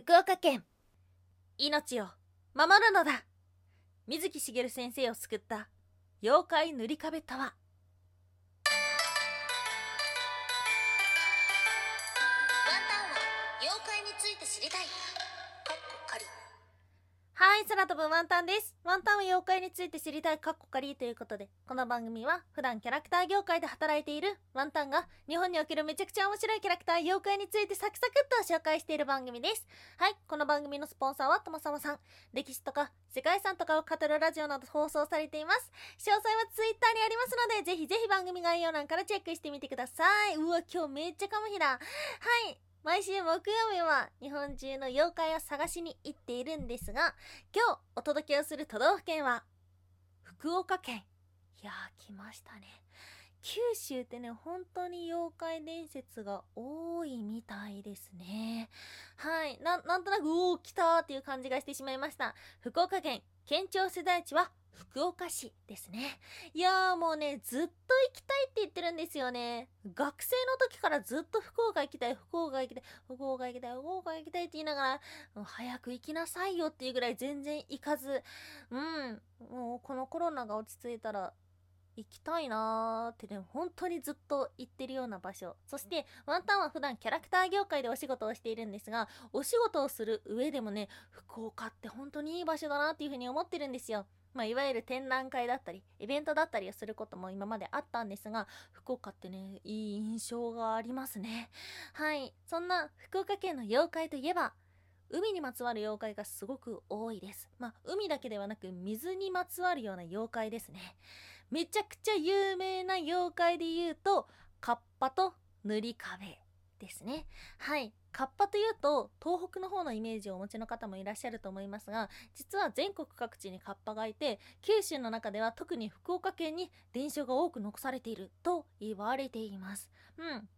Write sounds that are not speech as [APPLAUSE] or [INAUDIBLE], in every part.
福岡県。命を守るのだ。水木しげる先生を救った妖怪塗り壁とは。ワン空飛ぶワンタンです。ワンタンは妖怪について知りたいカッコカリということでこの番組は普段キャラクター業界で働いているワンタンが日本におけるめちゃくちゃ面白いキャラクター妖怪についてサクサクっと紹介している番組です。はいこの番組のスポンサーはともさまさん。歴史とか世界遺産とかを語るラジオなど放送されています。詳細はツイッターにありますのでぜひぜひ番組概要欄からチェックしてみてください。うわ今日めっちゃカモヒだはい。毎週木曜日は日本中の妖怪を探しに行っているんですが今日お届けをする都道府県は福岡県。いやー来ましたね。九州ってね本当に妖怪伝説が多いみたいですね。はい。ななんとなくおお来たーっていう感じがしてしまいました。福岡県県庁所在地は福岡市ですね。いやーもうねずっと行きたいって言ってるんですよね。学生の時からずっと福岡行きたい福岡行きたい福岡行きたい福岡行きたいって言いながら早く行きなさいよっていうぐらい全然行かず。うんもうこのコロナが落ち着いたら行きたいなーってね本当にずっと行ってるような場所。そしてワンタンは普段キャラクター業界でお仕事をしているんですがお仕事をする上でもね福岡って本当にいい場所だなっていうふうに思ってるんですよ。まあ、いわゆる展覧会だったりイベントだったりをすることも今まであったんですが福岡ってねいい印象がありますね。はい。そんな福岡県の妖怪といえば海にまつわる妖怪がすごく多いです。まあ海だけではなく水にまつわるような妖怪ですね。めちゃくちゃ有名な妖怪で言うとカッパと塗り壁ですね。はい。カッパというと東北の方のイメージをお持ちの方もいらっしゃると思いますが実は全国各地にカッパがいて九州の中では特に福岡県に伝承が多く残されていると言われています。うん。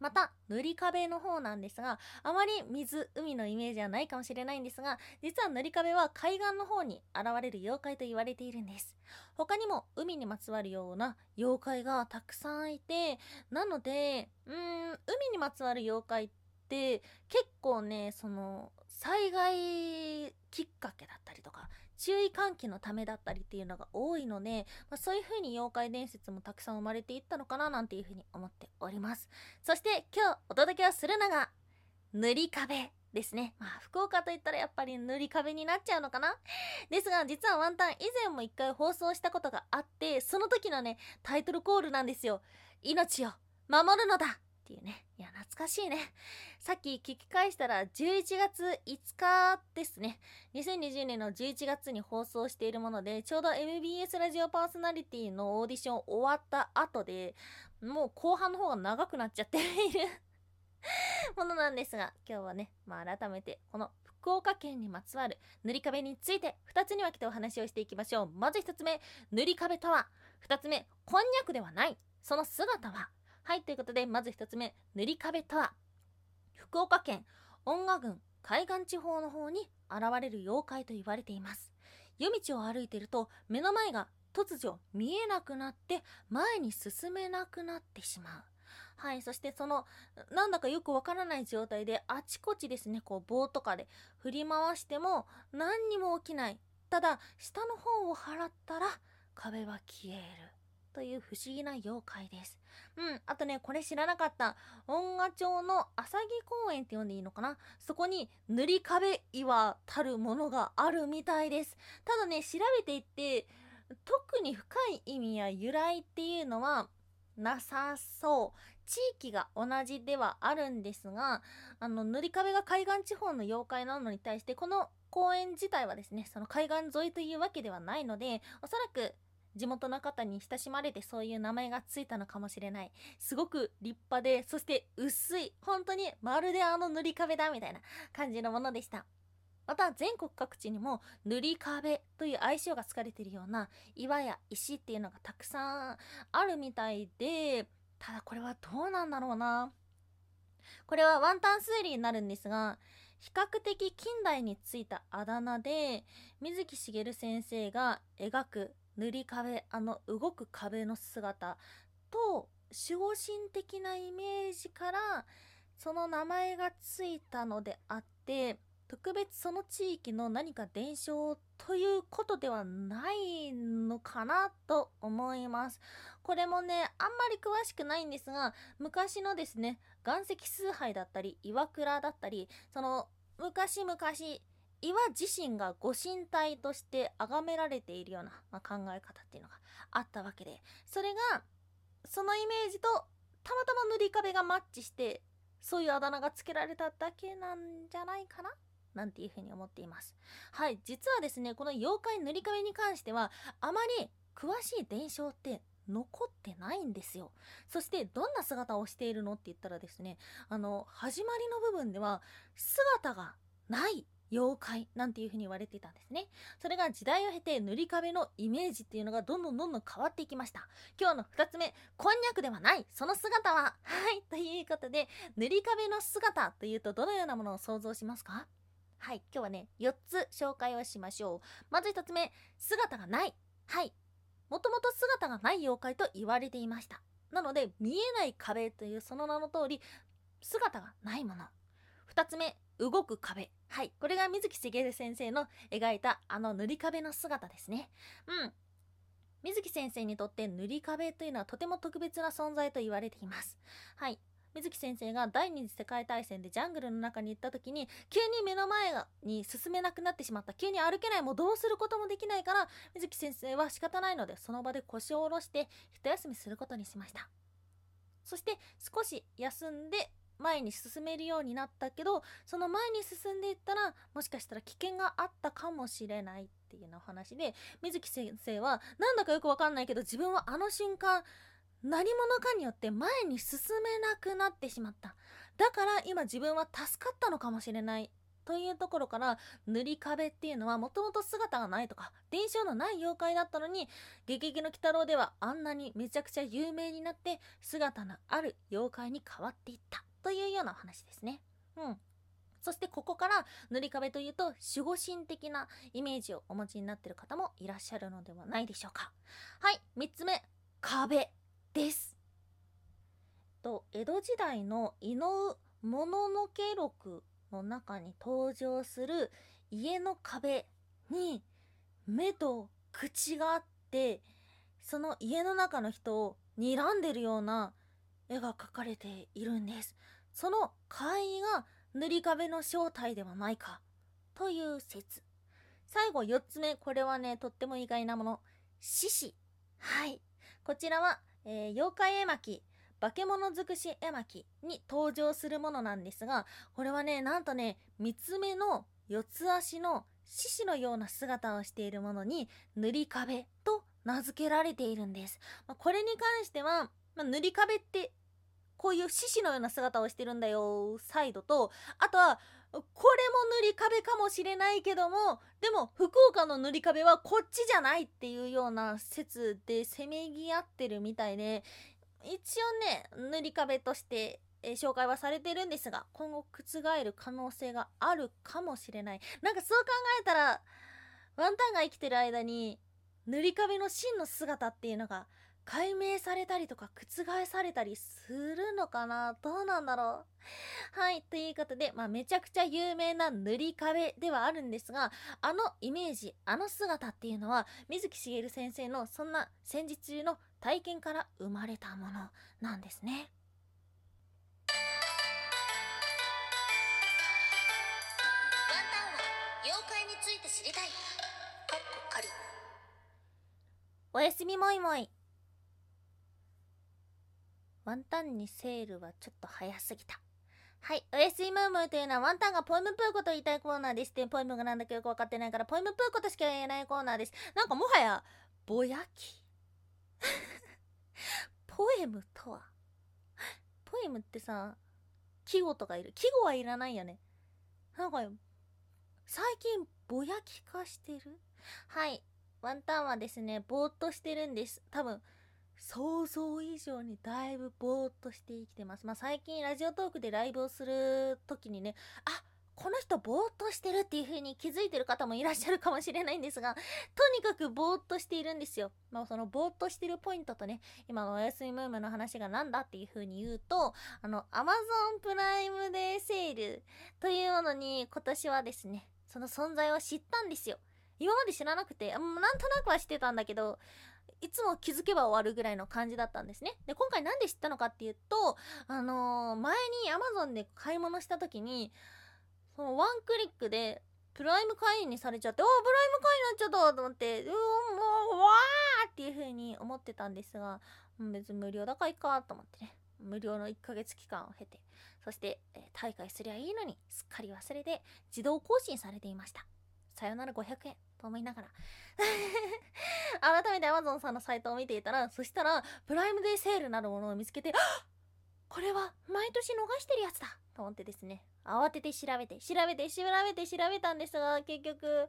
また塗り壁の方なんですがあまり水海のイメージはないかもしれないんですが実は塗り壁は海岸の方に現れる妖怪と言われているんです。他にも海にまつわるような妖怪がたくさんいてなのでうーん海にまつわる妖怪って結構ねその災害きっかけだったりとか注意喚起のためだったりっていうのが多いので、まあ、そういう風に妖怪伝説もたくさん生まれていったのかななんていう風に思っております。そして今日お届けをするのが塗り壁ですね。まあ福岡といったらやっぱり塗り壁になっちゃうのかな。ですが実はワンタン以前も一回放送したことがあってその時のねタイトルコールなんですよ。命を守るのだ。っていうね。いや懐かしいね。さっき聞き返したら11月5日ですね。2020年の11月に放送しているものでちょうど MBS ラジオパーソナリティのオーディション終わった後でもう後半の方が長くなっちゃっている [LAUGHS] ものなんですが今日はね、まあ、改めてこの福岡県にまつわる塗り壁について2つに分けてお話をしていきましょう。まず1つ目塗り壁とは2つ目こんにゃくではない。その姿ははいということでまず1つ目塗り壁とは福岡県恩賀郡海岸地方の方に現れる妖怪と言われています。夜道を歩いていると目の前が突如見えなくなって前に進めなくなってしまう。はいそしてそのなんだかよくわからない状態であちこちですねこう棒とかで振り回しても何にも起きない。ただ下の方を払ったら壁は消える。という不思議な妖怪です。うんあとねこれ知らなかった。恩賀町の浅木公園って呼んでいいのかな？そこに塗り壁岩たるものがあるみたいです。ただね調べていって特に深い意味や由来っていうのはなさそう。地域が同じではあるんですがあの塗り壁が海岸地方の妖怪なのに対してこの公園自体はですねその海岸沿いというわけではないのでおそらく地元の方に親しまれてそういう名前がついたのかもしれない。すごく立派でそして薄い本当にまるであの塗り壁だみたいな感じのものでした。また全国各地にも塗り壁という愛称がつかれているような岩や石っていうのがたくさんあるみたいでただこれはどうなんだろうな。これはワンタン推理になるんですが比較的近代についたあだ名で水木しげる先生が描く塗り壁あの動く壁の姿と守護神的なイメージからその名前がついたのであって特別その地域の何か伝承ということではないのかなと思います。これもね、あんまり詳しくないんですが、昔のですね、岩石崇拝だったり、岩倉だったり、その昔々、岩自身がご神体として崇められているような、まあ、考え方っていうのがあったわけで、それが、そのイメージとたまたま塗り壁がマッチしてそういうあだ名がつけられただけなんじゃないかな？なんていうふうに思っています。はい、実はですね、この妖怪塗り壁に関しては、あまり詳しい伝承って残ってないんですよ。そしてどんな姿をしているのって言ったらですね、あの、始まりの部分では姿がない妖怪なんていう風に言われていたんですね。それが時代を経て塗り壁のイメージっていうのがどんどんどんどん変わっていきました。今日の2つ目、こんにゃくではない、その姿は、はい、ということで、塗り壁の姿というとどのようなものを想像しますか？はい、今日はね、4つ紹介をしましょう。まず1つ目、姿がない。はい。もともと姿がない妖怪と言われていました。なので、見えない壁というその名の通り、姿がないもの。2つ目、動く壁。はい。これが水木しげる先生の描いたあの塗り壁の姿ですね。うん。水木先生にとって塗り壁というのはとても特別な存在と言われています。はい。水木先生が第二次世界大戦でジャングルの中に行った時に急に目の前に進めなくなってしまった急に歩けないもうどうすることもできないから水木先生は仕方ないのでその場で腰を下ろして一休みすることにしましたそして少し休んで前に進めるようになったけどその前に進んでいったらもしかしたら危険があったかもしれないっていうようなお話で水木先生はなんだかよくわかんないけど自分はあの瞬間何者かによって前に進めなくなってしまった。だから今自分は助かったのかもしれないというところから塗り壁っていうのはもともと姿がないとか伝承のない妖怪だったのに「ゲゲゲの鬼太郎」ではあんなにめちゃくちゃ有名になって姿のある妖怪に変わっていった。というような話ですね。うん。そしてここから塗り壁というと守護神的なイメージをお持ちになっている方もいらっしゃるのではないでしょうか。はい、3つ目、壁です。と江戸時代の伊能もののけ録の中に登場する家の壁に目と口があってその家の中の人を睨んでるような絵が描かれているんです。その怪異が塗り壁の正体ではないかという説。最後4つ目、これはね、とっても意外なもの。獅子。はい。こちらは、えー、妖怪絵巻、化け物尽くし絵巻に登場するものなんですが、これはね、なんとね、三つ目の四つ足の獅子のような姿をしているものに塗り壁と名付けられているんです。まあ、これに関しては、まあ、塗り壁ってこういう獅子のような姿をしてるんだよサイドと。あとはこれも塗り壁かもしれないけどもでも福岡の塗り壁はこっちじゃないっていうような説でせめぎ合ってるみたいで一応ね塗り壁としてえ紹介はされてるんですが今後覆る可能性があるかもしれない。なんかそう考えたらワンタンが生きてる間に塗り壁の真の姿っていうのが解明されたりとか覆されたりするのかな？どうなんだろう？はい。ということで、まあ、めちゃくちゃ有名な塗り壁ではあるんですが、あのイメージ、あの姿っていうのは、水木しげる先生のそんな戦時中の体験から生まれたものなんですね。ワンタンは妖怪について知りたい。かっこ仮。おやすみもいもい。ワンタンにセールはちょっと早すぎた。はい。おやすみムームーというのはワンタンがポエムプーコと言いたいコーナーです。ってポエムがなんだかよくわかってないからポエムプーコとしか言えないコーナーです。なんかもはや、ぼやき [LAUGHS] ポエムとは？ポエムってさ、季語とかいる。季語はいらないよね。なんか、最近ぼやき化してる？はい。ワンタンはですね、ぼーっとしてるんです。多分、想像以上にだいぶぼーっとして生きてます。まあ最近ラジオトークでライブをする時にね、あこの人ぼーっとしてるっていう風に気づいてる方もいらっしゃるかもしれないんですが、とにかくぼーっとしているんですよ。まあそのぼーっとしてるポイントとね、今のおやすみムームの話が何だっていう風に言うと、あの、Amazon プライムデーセールというものに今年はですね、その存在を知ったんですよ。今まで知らなくて、なんとなくは知ってたんだけど、いつも気づけば終わるぐらいの感じだったんですね。で、今回なんで知ったのかっていうと、あのー、前に Amazon で買い物した時に、そのワンクリックで、プライム会員にされちゃって、おプライム会員になっちゃったと思って、うもう、わーっていう風に思ってたんですが、別に無料だからいいかと思ってね。無料の1ヶ月期間を経て、そして、えー、大会すりゃいいのに、すっかり忘れて、自動更新されていました。さよなら500円と思いながら改めて Amazon さんのサイトを見ていたら、そしたら、プライムデーセールなるものを見つけて、これは毎年逃してるやつだと思ってですね、慌てて調べて、調べて、調べて、調べたんですが、結局、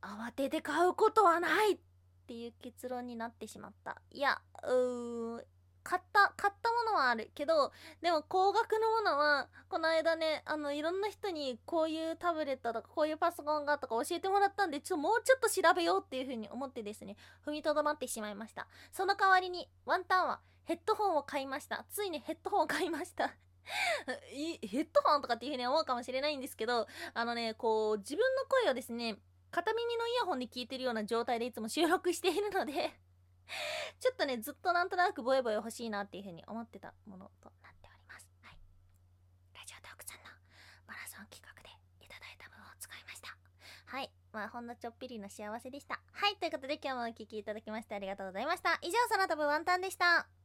慌てて買うことはないっていう結論になってしまった。いや、うー買った、買ったものはあるけど、でも高額のものは、この間ね、あの、いろんな人にこういうタブレットとかこういうパソコンがとか教えてもらったんで、ちょっともうちょっと調べようっていう風に思ってですね、踏みとどまってしまいました。その代わりに、ワンタンはヘッドホンを買いました。ついにヘッドホンを買いました。[LAUGHS] ヘッドホンとかっていう風に思うかもしれないんですけど、あのね、こう、自分の声をですね、片耳のイヤホンで聞いてるような状態でいつも収録しているので [LAUGHS] ちょっとね、ずっとなんとなくボエボエ欲しいなっていうふうに思ってたものとなっております。はい。ラジオトークさんのマラソン企画でいただいた分を使いました。はい。まあ、ほんのちょっぴりの幸せでした。はい。ということで今日もお聴きいただきましてありがとうございました。以上、その他分ワンタンでした。